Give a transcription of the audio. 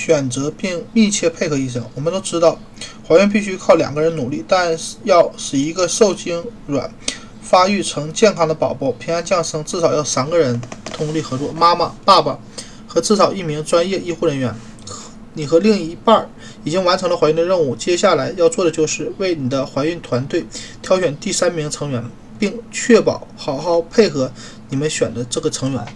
选择并密切配合医生。我们都知道，怀孕必须靠两个人努力，但要使一个受精卵发育成健康的宝宝平安降生，至少要三个人通力合作：妈妈、爸爸和至少一名专业医护人员。你和另一半已经完成了怀孕的任务，接下来要做的就是为你的怀孕团队挑选第三名成员，并确保好好配合你们选的这个成员。